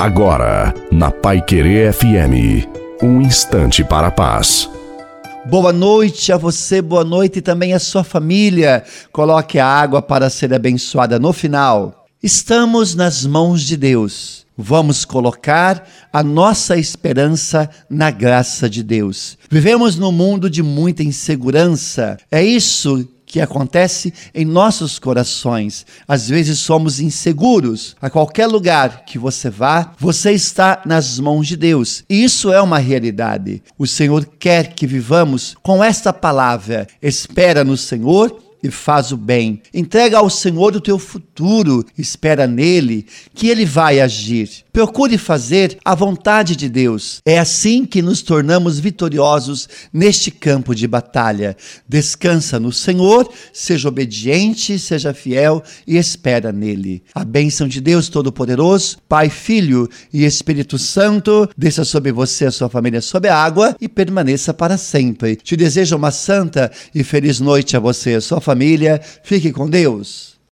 Agora, na Pai Querer FM, um instante para a paz. Boa noite a você, boa noite também à sua família. Coloque a água para ser abençoada no final. Estamos nas mãos de Deus. Vamos colocar a nossa esperança na graça de Deus. Vivemos num mundo de muita insegurança. É isso que acontece em nossos corações. Às vezes somos inseguros. A qualquer lugar que você vá, você está nas mãos de Deus. E isso é uma realidade. O Senhor quer que vivamos com esta palavra: espera no Senhor e faz o bem. Entrega ao Senhor o teu futuro, espera nele que ele vai agir. Procure fazer a vontade de Deus. É assim que nos tornamos vitoriosos neste campo de batalha. Descansa no Senhor, seja obediente, seja fiel e espera nele. A bênção de Deus Todo-Poderoso, Pai, Filho e Espírito Santo, desça sobre você, a sua família, sobre a água e permaneça para sempre. Te desejo uma santa e feliz noite a você, a sua família. Fique com Deus.